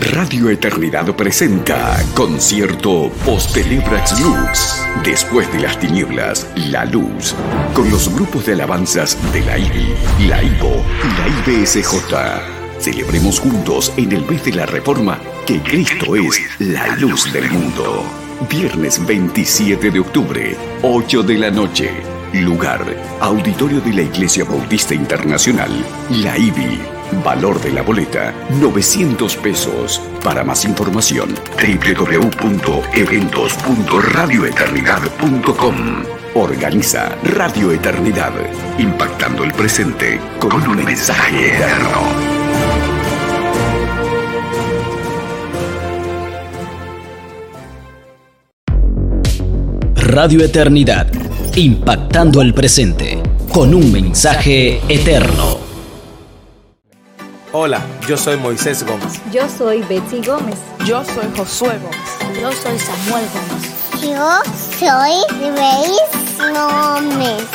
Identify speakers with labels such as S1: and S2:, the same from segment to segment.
S1: Radio Eternidad presenta Concierto Postelebrax Lux. Después de las tinieblas, la luz. Con los grupos de alabanzas de la IBI, la IVO y la IBSJ. Celebremos juntos en el mes de la reforma que Cristo es la luz del mundo. Viernes 27 de octubre, 8 de la noche. Lugar, Auditorio de la Iglesia Bautista Internacional, la IBI. Valor de la boleta, 900 pesos. Para más información, www.eventos.radioeternidad.com. Organiza Radio Eternidad, impactando el presente con un mensaje eterno.
S2: Radio Eternidad, impactando el presente con un mensaje eterno.
S3: Hola, yo soy Moisés Gómez.
S4: Yo soy Betsy Gómez.
S5: Yo soy Josué Gómez.
S6: Yo soy Samuel Gómez.
S7: Yo soy Reis Gómez.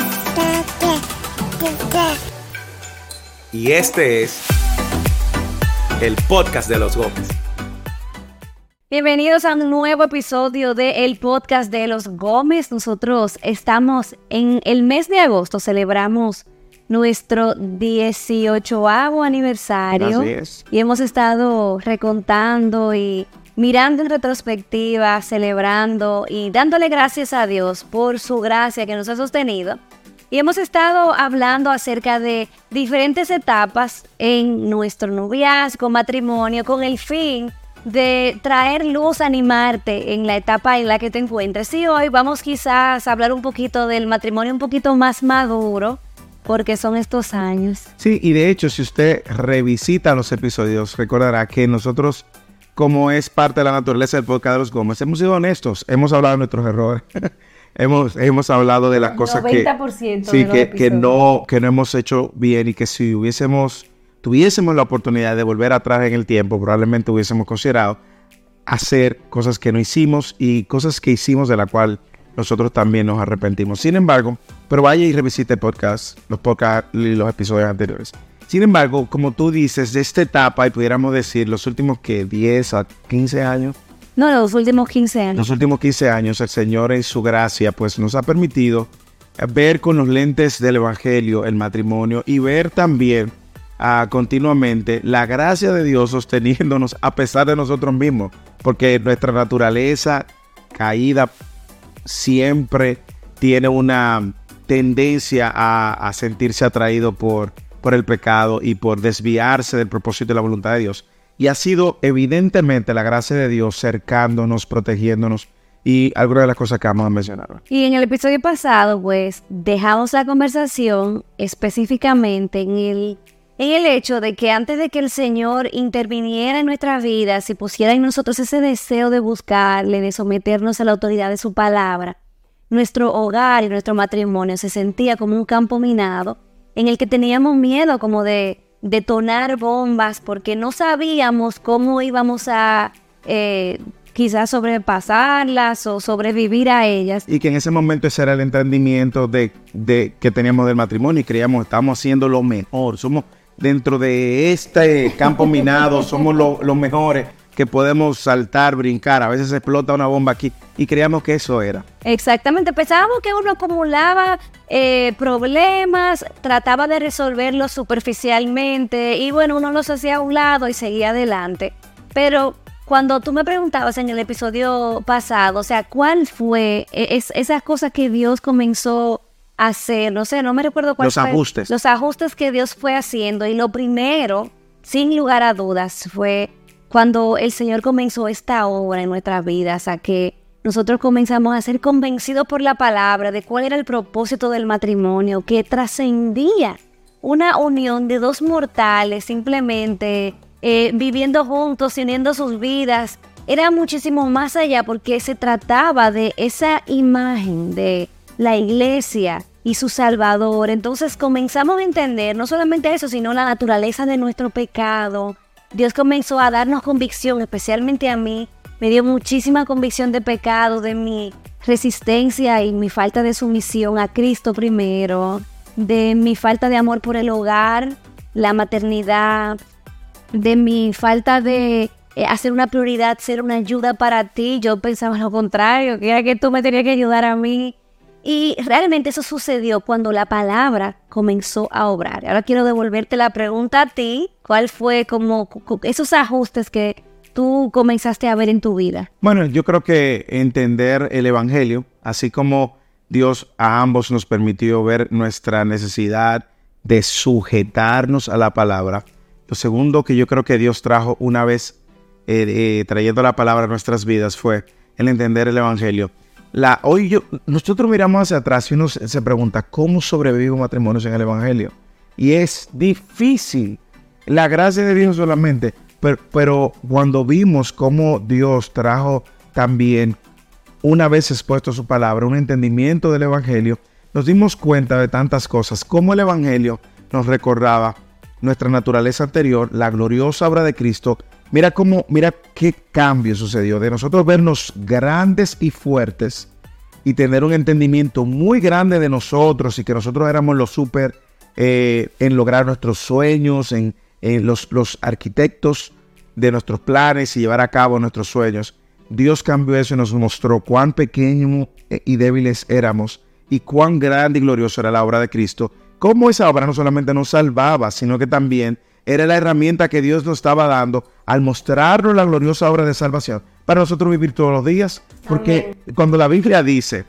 S3: Y este es el podcast de los Gómez.
S4: Bienvenidos a un nuevo episodio de el podcast de los Gómez. Nosotros estamos en el mes de agosto, celebramos nuestro 18 aniversario.
S3: Así es.
S4: Y hemos estado recontando y mirando en retrospectiva, celebrando y dándole gracias a Dios por su gracia que nos ha sostenido. Y hemos estado hablando acerca de diferentes etapas en nuestro noviazgo, matrimonio, con el fin de traer luz, animarte en la etapa en la que te encuentres. Y hoy vamos quizás a hablar un poquito del matrimonio un poquito más maduro, porque son estos años.
S8: Sí, y de hecho, si usted revisita los episodios, recordará que nosotros, como es parte de la naturaleza del podcast de los Gómez, hemos sido honestos, hemos hablado de nuestros errores. hemos, hemos hablado de las cosas que,
S4: 90%
S8: sí, que, que no, que no hemos hecho bien y que si hubiésemos, tuviésemos la oportunidad de volver atrás en el tiempo, probablemente hubiésemos considerado hacer cosas que no hicimos y cosas que hicimos de la cual nosotros también nos arrepentimos. Sin embargo, pero vaya y revisite el podcast, los podcasts y los episodios anteriores. Sin embargo, como tú dices, de esta etapa, y pudiéramos decir los últimos que 10 a 15 años,
S4: No, los últimos 15 años.
S8: los últimos 15 años, el Señor en su gracia, pues nos ha permitido ver con los lentes del Evangelio el matrimonio y ver también ah, continuamente la gracia de Dios sosteniéndonos a pesar de nosotros mismos, porque nuestra naturaleza caída siempre tiene una tendencia a, sentirse atraído por, por el pecado y por desviarse del propósito y la voluntad de Dios. Y ha sido evidentemente la gracia de Dios cercándonos, protegiéndonos y algunas de las cosas que vamos a mencionar.
S4: Y en el episodio pasado, pues, dejamos la conversación específicamente en el, en el hecho de que antes de que el Señor interviniera en nuestras vidas y pusiera en nosotros ese deseo de buscarle, de someternos a la autoridad de su palabra, nuestro hogar y nuestro matrimonio se sentía como un campo minado en el que teníamos miedo como de detonar bombas porque no sabíamos cómo íbamos a eh, quizás sobrepasarlas o sobrevivir a ellas.
S8: Y que en ese momento ese era el entendimiento de, que teníamos del matrimonio y creíamos que estamos haciendo lo mejor. Somos dentro de este campo minado, somos lo- los mejores que podemos saltar, brincar. A veces explota una bomba aquí y creíamos que eso era.
S4: Exactamente, pensábamos que uno acumulaba eh, problemas, trataba de resolverlos superficialmente y bueno, uno los hacía a un lado y seguía adelante. Pero cuando tú me preguntabas en el episodio pasado, o sea, ¿cuál fue e- es- esas cosas que Dios comenzó hacer? No sé, no me recuerdo cuál
S8: Los
S4: fue.
S8: ajustes.
S4: Los ajustes que Dios fue haciendo y lo primero, sin lugar a dudas, fue cuando el Señor comenzó esta obra en nuestras vidas, a que nosotros comenzamos a ser convencidos por la palabra de cuál era el propósito del matrimonio, que trascendía una unión de dos mortales simplemente eh, viviendo juntos, uniendo sus vidas. Era muchísimo más allá porque se trataba de esa imagen de la iglesia y su Salvador. Entonces comenzamos a entender no solamente eso, sino la naturaleza de nuestro pecado. Dios comenzó a darnos convicción, especialmente a mí. Me dio muchísima convicción de pecado, de mi resistencia y mi falta de sumisión a Cristo primero, de mi falta de amor por el hogar, la maternidad, de mi falta de eh, hacer una prioridad, ser una ayuda para ti. Yo pensaba lo contrario, que era que tú me tenías que ayudar a mí. Y realmente eso sucedió cuando la palabra comenzó a obrar. Ahora quiero devolverte la pregunta a ti. ¿Cuál fue como esos ajustes que tú comenzaste a ver en tu vida?
S8: Bueno, yo creo que entender el Evangelio, así como Dios a ambos nos permitió ver nuestra necesidad de sujetarnos a la palabra. Lo segundo que yo creo que Dios trajo una vez eh, eh, trayendo la palabra a nuestras vidas fue el entender el Evangelio. La, hoy nosotros miramos hacia atrás y uno se, pregunta, ¿cómo sobrevive un matrimonio en el Evangelio? Y es difícil. La gracia de Dios solamente. Pero, pero cuando vimos cómo Dios trajo también, una vez expuesto su palabra, un entendimiento del Evangelio, nos dimos cuenta de tantas cosas. Cómo el Evangelio nos recordaba nuestra naturaleza anterior, la gloriosa obra de Cristo Mira cómo, mira qué cambio sucedió de nosotros vernos grandes y fuertes y tener un entendimiento muy grande de nosotros y que nosotros éramos los súper eh, en lograr nuestros sueños, en, los, los arquitectos de nuestros planes y llevar a cabo nuestros sueños. Dios cambió eso y nos mostró cuán pequeños y débiles éramos y cuán grande y gloriosa era la obra de Cristo. Cómo esa obra no solamente nos salvaba, sino que también era la herramienta que Dios nos estaba dando al mostrarnos la gloriosa obra de salvación para nosotros vivir todos los días. Porque cuando la Biblia dice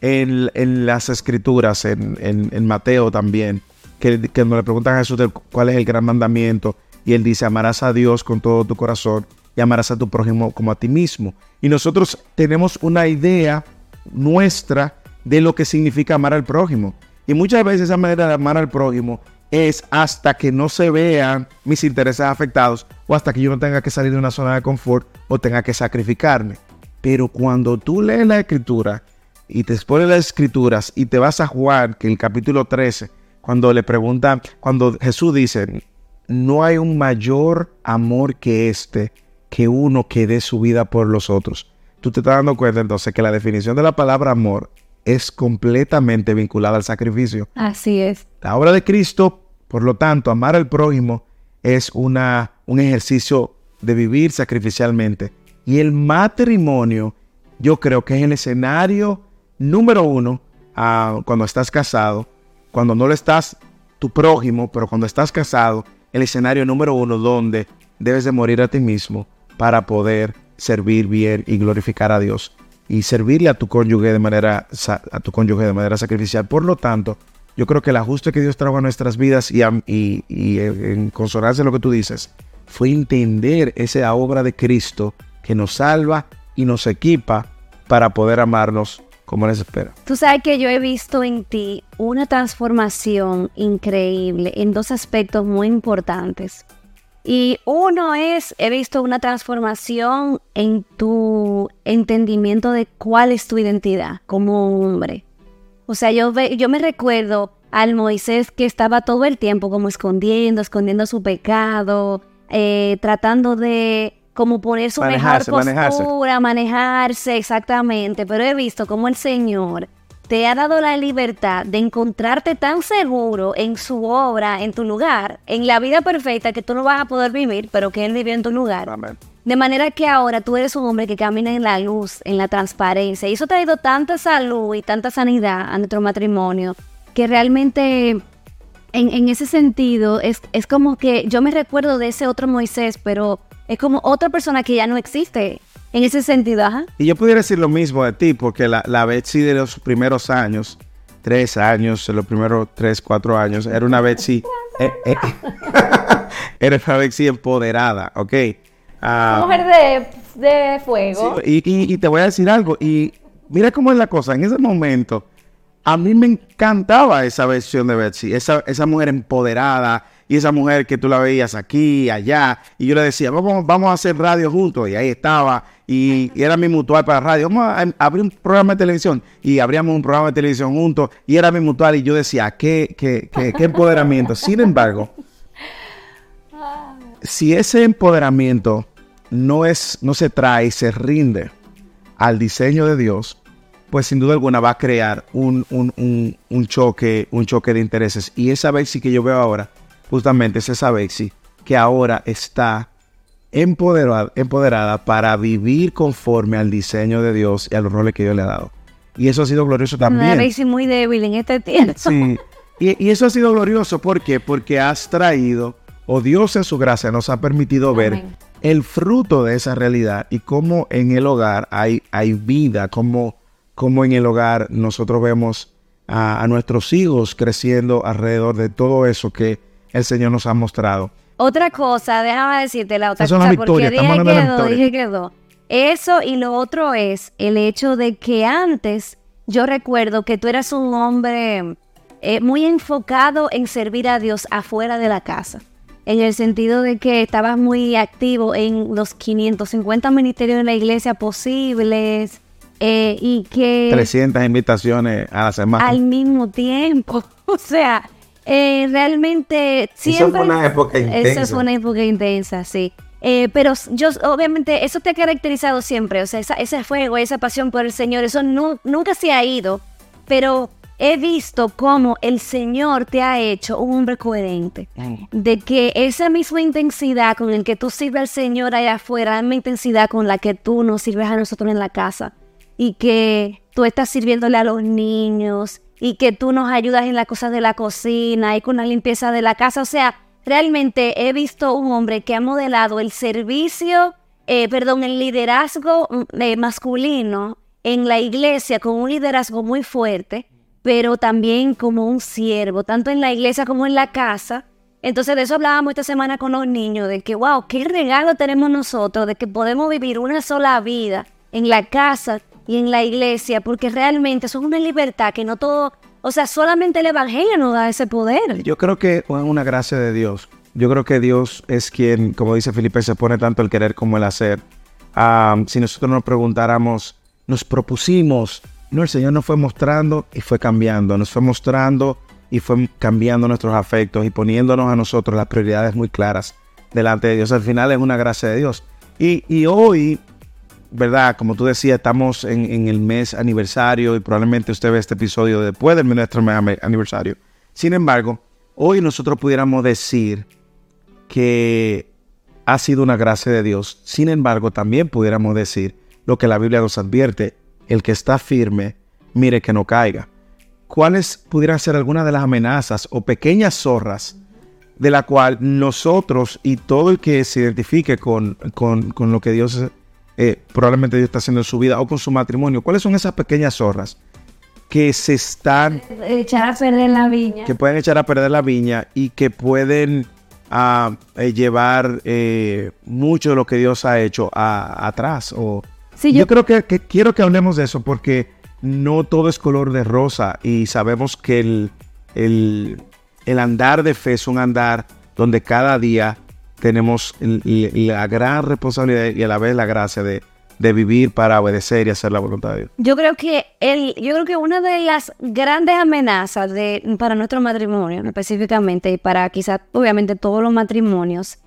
S8: en, las escrituras, en, Mateo también, que, que le preguntan a Jesús cuál es el gran mandamiento, y él dice, amarás a Dios con todo tu corazón y amarás a tu prójimo como a ti mismo. Y nosotros tenemos una idea nuestra de lo que significa amar al prójimo. Y muchas veces esa manera de amar al prójimo es hasta que no se vean mis intereses afectados o hasta que yo no tenga que salir de una zona de confort o tenga que sacrificarme. Pero cuando tú lees la escritura y te expones las escrituras y te vas a Juan, que el capítulo 13, cuando le preguntan, cuando Jesús dice, no hay un mayor amor que este, que uno que dé su vida por los otros. Tú te estás dando cuenta entonces que la definición de la palabra amor es completamente vinculada al sacrificio.
S4: Así es.
S8: La obra de Cristo, por lo tanto, amar al prójimo es una, un ejercicio de vivir sacrificialmente. Y el matrimonio, yo creo que es el escenario número uno ah, cuando estás casado, cuando no lo estás tu prójimo, pero cuando estás casado, el escenario número uno donde debes de morir a ti mismo para poder servir bien y glorificar a Dios y servirle a tu cónyuge de manera a tu cónyuge de manera sacrificial. Por lo tanto, yo creo que el ajuste que Dios trajo a nuestras vidas y, en consonancia lo que tú dices, fue entender esa obra de Cristo que nos salva y nos equipa para poder amarnos como les espera.
S4: Tú sabes que yo he visto en ti una transformación increíble en dos aspectos muy importantes. Y uno es, he visto una transformación en tu entendimiento de cuál es tu identidad como hombre. O sea, yo, yo me recuerdo al Moisés que estaba todo el tiempo como escondiendo, escondiendo su pecado, eh, tratando de como poner su mejor postura, manejarse, exactamente. Pero he visto como el Señor te ha dado la libertad de encontrarte tan seguro en su obra, en tu lugar, en la vida perfecta que tú no vas a poder vivir, pero que Él vivió en tu lugar. De manera que ahora tú eres un hombre que camina en la luz, en la transparencia. Y eso te ha dado tanta salud y tanta sanidad a nuestro matrimonio, que realmente en, ese sentido es, es como que yo me recuerdo de ese otro Moisés, pero es como otra persona que ya no existe en ese sentido, ajá.
S8: Y yo pudiera decir lo mismo de ti, porque la, la Betsy de los primeros años, tres años, los primeros tres, cuatro años, era una Betsy. Eh, eh, era una Betsy empoderada, ¿ok?
S4: Uh, mujer de, fuego.
S8: y, te voy a decir algo, y mira cómo es la cosa, en ese momento, a mí me encantaba esa versión de Betsy, esa, esa mujer empoderada, y esa mujer que tú la veías aquí, allá, y yo le decía, vamos, vamos a hacer radio juntos, y ahí estaba, y, era mi mutual para radio, vamos a, abrir un programa de televisión, y abríamos un programa de televisión juntos, y era mi mutual, y yo decía, qué, qué, qué, qué empoderamiento. Sin embargo, si ese empoderamiento no, es, no se trae y se rinde al diseño de Dios, pues sin duda alguna va a crear un, un, un, choque, un choque de intereses. Y esa vez sí que yo veo ahora justamente es esa Bexy que ahora está empoderada, empoderada para vivir conforme al diseño de Dios y a los roles que Dios le ha dado. Y eso ha sido glorioso también.
S4: Una muy débil en este tiempo.
S8: Sí. Y, y, eso ha sido glorioso. ¿Por qué? Porque has traído, o Dios en su gracia nos ha permitido ver
S4: Amén.
S8: el fruto de esa realidad y cómo en el hogar hay, hay vida, cómo, cómo en el hogar nosotros vemos a, a nuestros hijos creciendo alrededor de todo eso que el Señor nos ha mostrado.
S4: Otra cosa, déjame decirte la otra cosa, porque dije
S8: hablando de
S4: que
S8: las
S4: dos,
S8: victorias.
S4: dije que dos. Eso y lo otro es el hecho de que antes yo recuerdo que tú eras un hombre eh, muy enfocado en servir a Dios afuera de la casa. En el sentido de que estabas muy activo en los 550 ministerios de la iglesia posibles eh, y que
S8: 300 invitaciones a la semana.
S4: al mismo tiempo. O sea, eh, realmente siempre...
S3: fue una época
S4: Esa
S3: intensa.
S4: fue una época intensa, sí. Eh, pero yo, obviamente, eso te ha caracterizado siempre. O sea, esa- ese fuego, esa pasión por el Señor, eso nu- nunca se ha ido. Pero he visto cómo el Señor te ha hecho un hombre coherente. De que esa misma intensidad con el que tú sirves al Señor allá afuera, la misma intensidad con la que tú nos sirves a nosotros en la casa. Y que tú estás sirviéndole a los niños. Y que tú nos ayudas en las cosas de la cocina y con la limpieza de la casa. O sea, realmente he visto un hombre que ha modelado el servicio, eh, perdón, el liderazgo mm, eh, masculino en la iglesia con un liderazgo muy fuerte, pero también como un siervo, tanto en la iglesia como en la casa. Entonces de eso hablábamos esta semana con los niños, de que, wow, qué regalo tenemos nosotros, de que podemos vivir una sola vida en la casa y en la iglesia, porque realmente eso es una libertad que no todo, o sea, solamente el Evangelio nos da ese poder.
S8: Yo creo que es una gracia de Dios. Yo creo que Dios es quien, como dice Felipe, se pone tanto el querer como el hacer. Ah, si nosotros nos preguntáramos, nos propusimos, no, el Señor nos fue mostrando y fue cambiando, nos fue mostrando y fue cambiando nuestros afectos y poniéndonos a nosotros las prioridades muy claras delante de Dios. Al final es una gracia de Dios. Y, hoy, ¿verdad? Como tú decías, estamos en, el mes aniversario y probablemente usted ve este episodio después del nuestro mes aniversario. Sin embargo, hoy nosotros pudiéramos decir que ha sido una gracia de Dios. Sin embargo, también pudiéramos decir lo que la Biblia nos advierte, el que está firme, mire que no caiga. ¿Cuáles pudieran ser algunas de las amenazas o pequeñas zorras de la cual nosotros y todo el que se identifique con, con- con lo que Dios, eh, probablemente Dios está haciendo en su vida o con su matrimonio, cuáles son esas pequeñas zorras que se están
S4: Echar a perder la viña.
S8: que pueden echar a perder la viña y que pueden ah, eh, llevar eh, mucho de lo que Dios ha hecho a- atrás. O,
S4: Sí,
S8: yo,
S4: yo-
S8: creo que, que quiero que hablemos de eso porque no todo es color de rosa y sabemos que el, el- el andar de fe es un andar donde cada día tenemos el- la gran responsabilidad y a la vez la gracia de, de vivir para obedecer y hacer la voluntad de Dios.
S4: Yo creo que el, yo creo que una de las grandes amenazas de, para nuestro matrimonio, específicamente, y para quizás obviamente todos los matrimonios,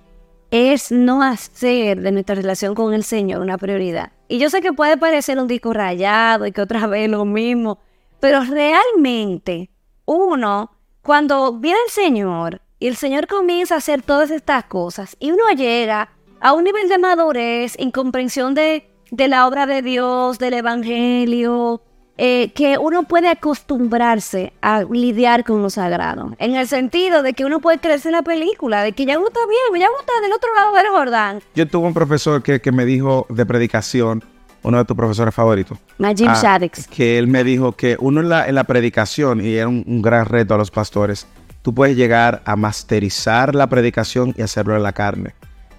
S4: es no hacer de nuestra relación con el Señor una prioridad. Y yo sé que puede parecer un disco rayado y que otra vez lo mismo, pero realmente uno, cuando viene el Señor y el Señor comienza a hacer todas estas cosas y uno llega a un nivel de madurez, incomprensión de, de la obra de Dios, del Evangelio, eh, que uno puede acostumbrarse a lidiar con lo sagrado. En el sentido de que uno puede creerse en la película, de que ya uno está bien, ya uno está del otro lado del Jordán.
S8: Yo tuve un profesor que, que me dijo de predicación, uno de tus profesores favoritos,
S4: Najim
S8: Ah,
S4: Shaddix.
S8: que él me dijo que uno en la, en la predicación, y era un, un gran reto a los pastores, tú puedes llegar a masterizar la predicación y hacerlo en la carne.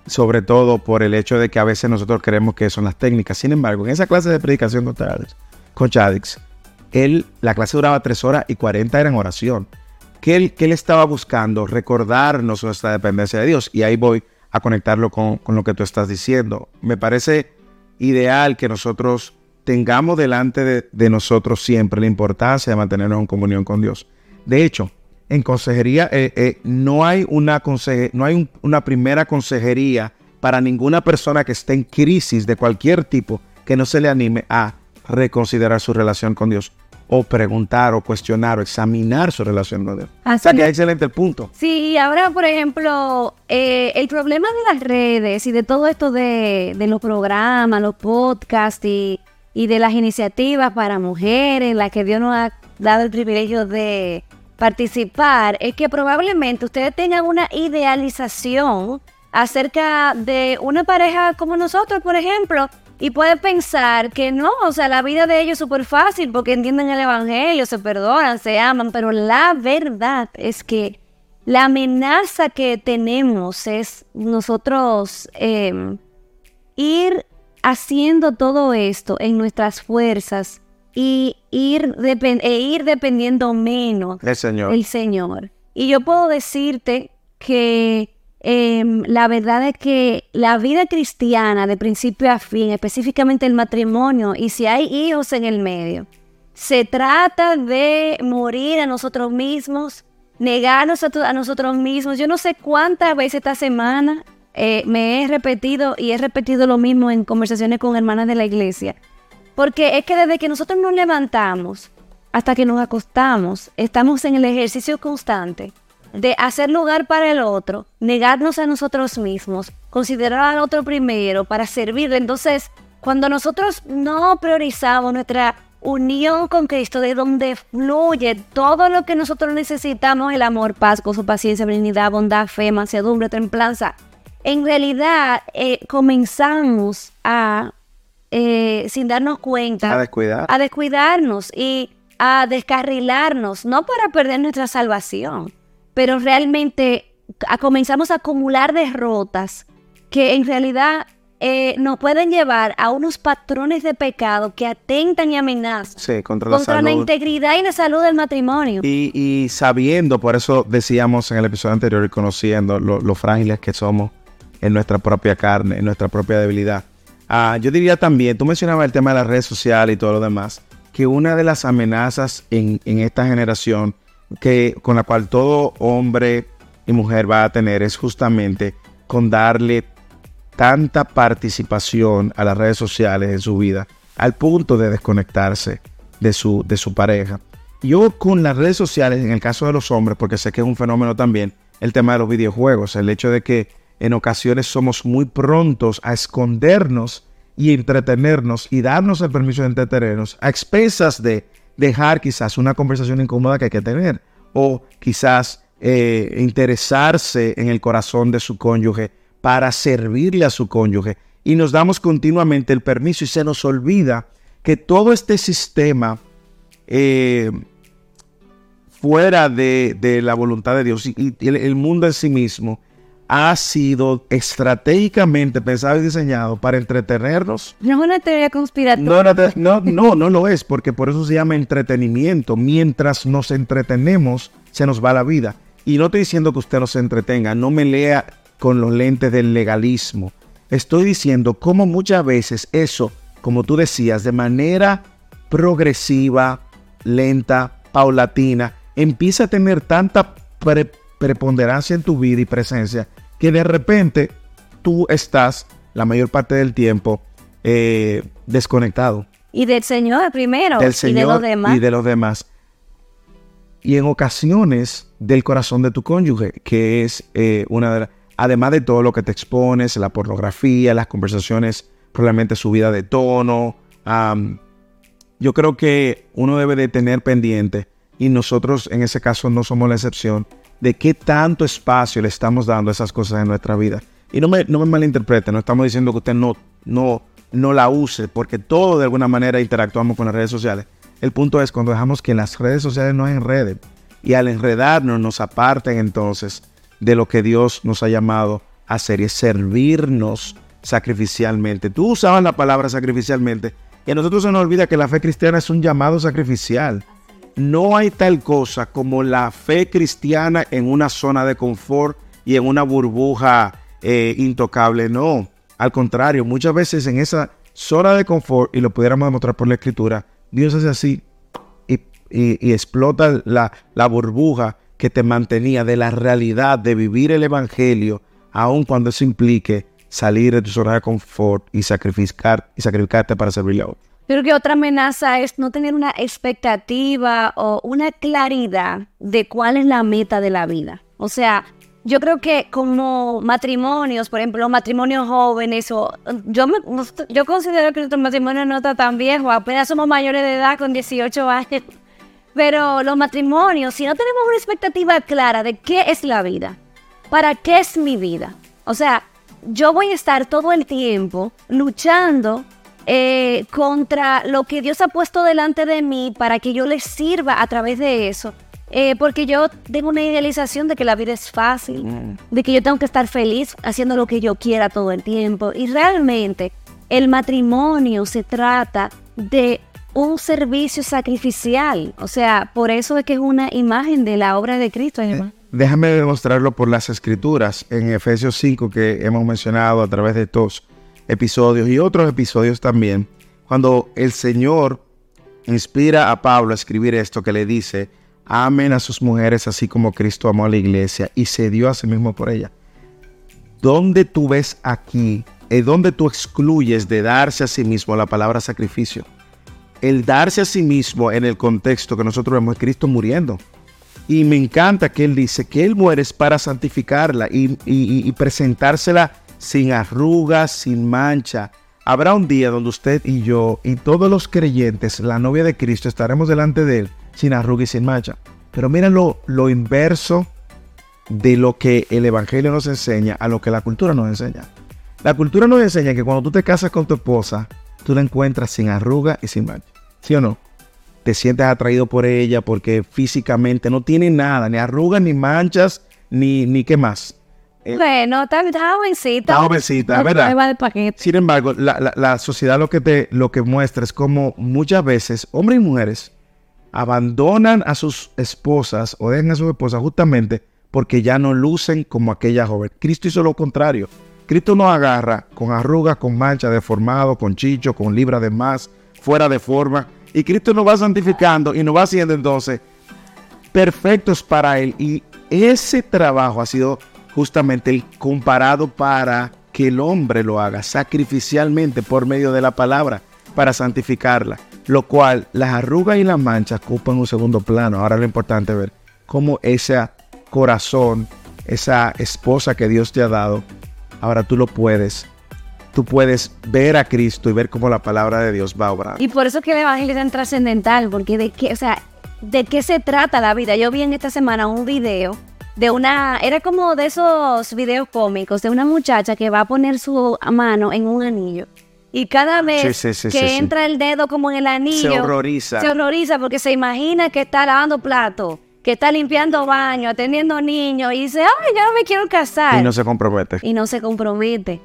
S8: Sobre todo por el hecho de que a veces nosotros creemos que son las técnicas. Sin embargo, en esa clase de predicación con Chadix, Chadix, él, la clase duraba 3 horas y 40 eran oración. Que él, él estaba buscando recordarnos nuestra dependencia de Dios. Y ahí voy a conectarlo con, con lo que tú estás diciendo. Me parece ideal que nosotros tengamos delante de, de nosotros siempre la importancia de mantenernos en comunión con Dios. De hecho, en consejería eh, eh, no hay, una, conseje- no hay un- una primera consejería para ninguna persona que esté en crisis de cualquier tipo que no se le anime a reconsiderar su relación con Dios o preguntar o cuestionar o examinar su relación con Dios. o sea que
S4: es.
S8: es excelente el punto.
S4: Sí, y ahora, por ejemplo, eh, el problema de las redes y de todo esto de, de los programas, los podcasts y, y de las iniciativas para mujeres, en las que Dios nos ha dado el privilegio de participar, es que probablemente ustedes tengan una idealización acerca de una pareja como nosotros, por ejemplo, y pueden pensar que no, o sea, la vida de ellos es súper fácil porque entienden el Evangelio, se perdonan, se aman, pero la verdad es que la amenaza que tenemos es nosotros eh, ir haciendo todo esto en nuestras fuerzas y ir, e ir dependiendo menos
S8: El Señor.
S4: el Señor. Y yo puedo decirte que em, la verdad es que la vida cristiana de principio a fin, específicamente el matrimonio, y si hay hijos en el medio, se trata de morir a nosotros mismos, negarnos a, nosotros mismos. Yo no sé cuántas veces esta semana eh, me he repetido y he repetido lo mismo en conversaciones con hermanas de la iglesia. Porque es que desde que nosotros nos levantamos hasta que nos acostamos, estamos en el ejercicio constante de hacer lugar para el otro, negarnos a nosotros mismos, considerar al otro primero para servirle. Entonces, cuando nosotros no priorizamos nuestra unión con Cristo, de donde fluye todo lo que nosotros necesitamos, el amor, paz, gozo, paciencia, benignidad, bondad, fe, mansedumbre, templanza, en realidad eh, comenzamos a, eh, sin darnos cuenta,
S8: A descuidar.
S4: a descuidarnos y a descarrilarnos, no para perder nuestra salvación, pero realmente comenzamos a acumular derrotas que en realidad eh, nos pueden llevar a unos patrones de pecado que atentan y amenazan
S8: Sí, contra la
S4: contra la
S8: salud.
S4: integridad y la salud del matrimonio.
S8: Y, y sabiendo, por eso decíamos en el episodio anterior y conociendo lo, lo frágiles que somos en nuestra propia carne, en nuestra propia debilidad. Ah, yo diría también, tú mencionabas el tema de las redes sociales y todo lo demás, que una de las amenazas en, en esta generación que, con la cual todo hombre y mujer va a tener es justamente con darle tanta participación a las redes sociales en su vida al punto de desconectarse de su, de su pareja. Yo con las redes sociales, en el caso de los hombres, porque sé que es un fenómeno también, el tema de los videojuegos, el hecho de que en ocasiones somos muy prontos a escondernos y entretenernos y darnos el permiso de entretenernos a expensas de dejar quizás una conversación incómoda que hay que tener o quizás eh, interesarse en el corazón de su cónyuge para servirle a su cónyuge. Y nos damos continuamente el permiso y se nos olvida que todo este sistema eh, fuera de, de la voluntad de Dios y, el mundo en sí mismo ha sido estratégicamente pensado y diseñado para entretenernos
S4: No es una teoría conspirativa.
S8: no, no, no, no, no lo es, porque por eso se llama entretenimiento. Mientras nos entretenemos, se nos va la vida. Y no estoy diciendo que usted no se entretenga, no me lea con los lentes del legalismo. Estoy diciendo cómo muchas veces eso, como tú decías, de manera progresiva, lenta, paulatina, empieza a tener tanta pre- preponderancia en tu vida y presencia que de repente tú estás la mayor parte del tiempo eh, desconectado
S4: Y del Señor primero.
S8: del
S4: y de
S8: Señor
S4: los demás.
S8: y de los demás. Y en ocasiones del corazón de tu cónyuge, que es eh, una de las... Además de todo lo que te expones, la pornografía, las conversaciones, probablemente subida de tono. yo creo que uno debe de tener pendiente, y nosotros en ese caso no somos la excepción, de qué tanto espacio le estamos dando a esas cosas en nuestra vida. Y no me, no me malinterprete, no estamos diciendo que usted no, no, no la use, porque todo de alguna manera interactuamos con las redes sociales. El punto es cuando dejamos que las redes sociales nos enreden y al enredarnos nos aparten entonces de lo que Dios nos ha llamado a hacer y es servirnos sacrificialmente. Tú usabas la palabra sacrificialmente y a nosotros se nos olvida que la fe cristiana es un llamado sacrificial. No hay tal cosa como la fe cristiana en una zona de confort y en una burbuja eh, intocable. No, al contrario, muchas veces en esa zona de confort, y lo pudiéramos demostrar por la escritura, Dios hace así y, explota la, la burbuja que te mantenía de la realidad de vivir el Evangelio, aun cuando eso implique salir de tu zona de confort y sacrificar y sacrificarte para servirle a otro.
S4: Creo que otra amenaza es no tener una expectativa o una claridad de cuál es la meta de la vida. O sea, yo creo que como matrimonios, por ejemplo, matrimonios jóvenes, yo, me, yo considero que nuestro matrimonio no está tan viejo, apenas somos mayores de edad con 18 años. Pero los matrimonios, si no tenemos una expectativa clara de qué es la vida, para qué es mi vida, o sea, yo voy a estar todo el tiempo luchando eh, contra lo que Dios ha puesto delante de mí para que yo le sirva a través de eso. Eh, porque yo tengo una idealización de que la vida es fácil, mm. de que yo tengo que estar feliz haciendo lo que yo quiera todo el tiempo. Y realmente el matrimonio se trata de un servicio sacrificial. O sea, por eso es que es una imagen de la obra de Cristo.
S8: Eh, déjame demostrarlo por las escrituras en Efesios 5 que hemos mencionado a través de estos episodios y otros episodios también. Cuando el Señor inspira a Pablo a escribir esto que le dice, amen a sus mujeres así como Cristo amó a la iglesia y se dio a sí mismo por ella. ¿Dónde tú ves aquí, es donde tú excluyes de darse a sí mismo la palabra sacrificio? El darse a sí mismo en el contexto que nosotros vemos Cristo muriendo. Y me encanta que Él dice que Él muere para santificarla y presentársela sin arrugas, sin mancha. Habrá un día donde usted y yo y todos los creyentes, la novia de Cristo, estaremos delante de Él sin arruga y sin mancha. Pero mira lo, inverso de lo que el Evangelio nos enseña a lo que la cultura nos enseña. La cultura nos enseña que cuando tú te casas con tu esposa, tú la encuentras sin arruga y sin mancha. ¿Sí o no? Te sientes atraído por ella porque físicamente no tiene nada, ni arrugas, ni manchas, ni, ni qué más.
S4: Eh, bueno, está, jovencita.
S8: Está jovencita, ¿verdad? Sin embargo, la, la, sociedad lo que, te, lo que muestra es como muchas veces hombres y mujeres abandonan a sus esposas o dejan a sus esposas justamente porque ya no lucen como aquella joven. Cristo hizo lo contrario. Cristo nos agarra con arrugas, con mancha, deformado, con chicho, con libra de más, fuera de forma. Y Cristo nos va santificando y nos va haciendo entonces perfectos para Él. Y ese trabajo ha sido justamente el comparado para que el hombre lo haga sacrificialmente por medio de la palabra para santificarla lo cual las arrugas y las manchas ocupan un segundo plano. Ahora lo importante es ver cómo ese corazón, esa esposa que Dios te ha dado, ahora tú lo puedes. Tú puedes ver a Cristo y ver cómo la palabra de Dios va a obrar.
S4: Y por eso que el evangelio es tan trascendental, porque de qué, o sea, de qué se trata la vida. Yo vi en esta semana un video de una, era como de esos videos cómicos de una muchacha que va a poner su mano en un anillo y cada vez que entra el dedo como en el anillo,
S8: se horroriza.
S4: Se horroriza porque se imagina que está lavando plato, que está limpiando baño, atendiendo niños y dice, ay, yo no me quiero casar.
S8: Y no se compromete.
S4: Y no se compromete.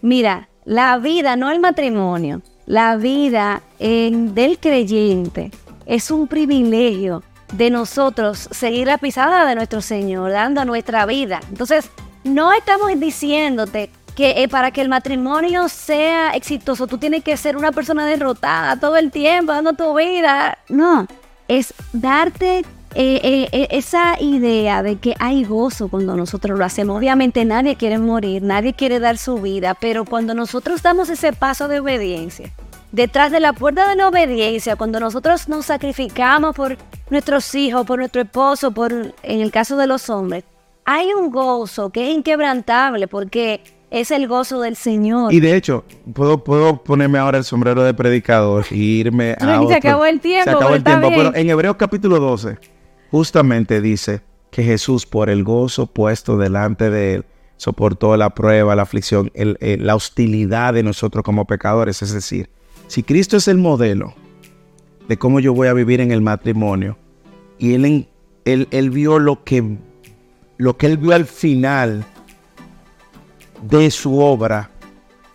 S4: Mira, la vida, no el matrimonio, la vida del creyente es un privilegio de nosotros seguir la pisada de nuestro Señor, dando nuestra vida. Entonces, no estamos diciéndote que eh, para que el matrimonio sea exitoso, tú tienes que ser una persona derrotada todo el tiempo, dando tu vida. No, es darte eh, eh, esa idea de que hay gozo cuando nosotros lo hacemos. Obviamente nadie quiere morir, nadie quiere dar su vida, pero cuando nosotros damos ese paso de obediencia, detrás de la puerta de la obediencia, cuando nosotros nos sacrificamos por nuestros hijos, por nuestro esposo, por en el caso de los hombres, hay un gozo que es inquebrantable porque es el gozo del Señor.
S8: Y de hecho, puedo, puedo ponerme ahora el sombrero de predicador y irme a.
S4: Se acabó el tiempo.
S8: Se acabó el tiempo. Pero en Hebreos capítulo 12, justamente dice que Jesús, por el gozo puesto delante de él, soportó la prueba, la aflicción, la hostilidad de nosotros como pecadores. Es decir, si Cristo es el modelo de cómo yo voy a vivir en el matrimonio, y él, él, él vio lo que, lo que él vio al final de su obra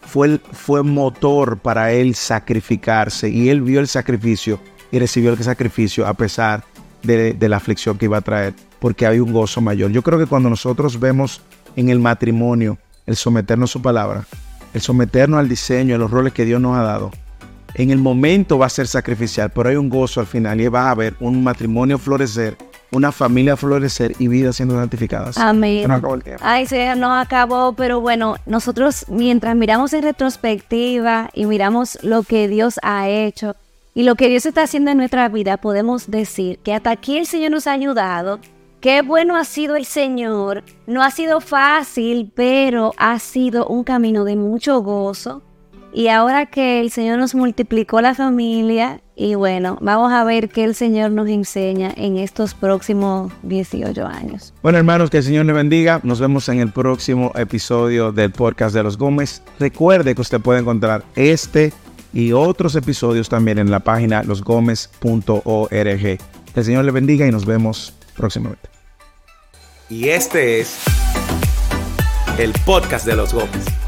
S8: fue, fue motor para él sacrificarse y él vio el sacrificio y recibió el sacrificio a pesar de, de, la aflicción que iba a traer, porque hay un gozo mayor. Yo creo que cuando nosotros vemos en el matrimonio el someternos a su palabra, el someternos al diseño, a los roles que Dios nos ha dado, en el momento va a ser sacrificial, pero hay un gozo al final y va a haber un matrimonio florecer una familia florecer y vidas siendo santificadas.
S4: Amén.
S8: Tiempo.
S4: Ay, se nos acabó, pero bueno, nosotros mientras miramos en retrospectiva y miramos lo que Dios ha hecho y lo que Dios está haciendo en nuestra vida, podemos decir que hasta aquí el Señor nos ha ayudado. Qué bueno ha sido el Señor. No ha sido fácil, pero ha sido un camino de mucho gozo. Y ahora que el Señor nos multiplicó la familia, y bueno, vamos a ver qué el Señor nos enseña en estos próximos 18 años.
S8: Bueno, hermanos, que el Señor le bendiga. Nos vemos en el próximo episodio del podcast de los Gómez. Recuerde que usted puede encontrar este y otros episodios también en la página losgomez.org. Que el Señor le bendiga y nos vemos próximamente.
S3: Y este es el podcast de los Gómez.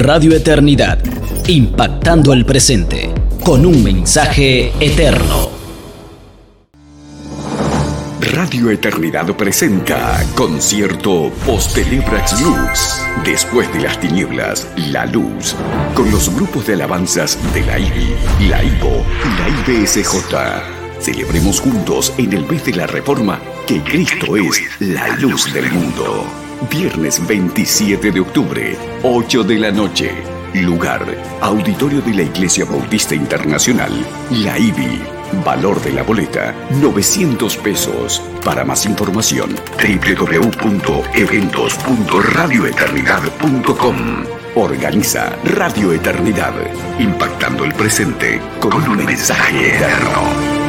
S2: Radio Eternidad, impactando el presente con un mensaje eterno.
S1: Radio Eternidad presenta concierto Postelebrax Lux. Después de las tinieblas, la luz. Con los grupos de alabanzas de la IBI, la IVO y la IBSJ. Celebremos juntos en el mes de la reforma que Cristo es la luz del mundo. Viernes 27 de octubre, 8 de la noche. Lugar, Auditorio de la Iglesia Bautista Internacional, la IBI. Valor de la boleta, 900 pesos. Para más información, www.eventos.radioeternidad.com. Organiza Radio Eternidad, impactando el presente con un mensaje eterno.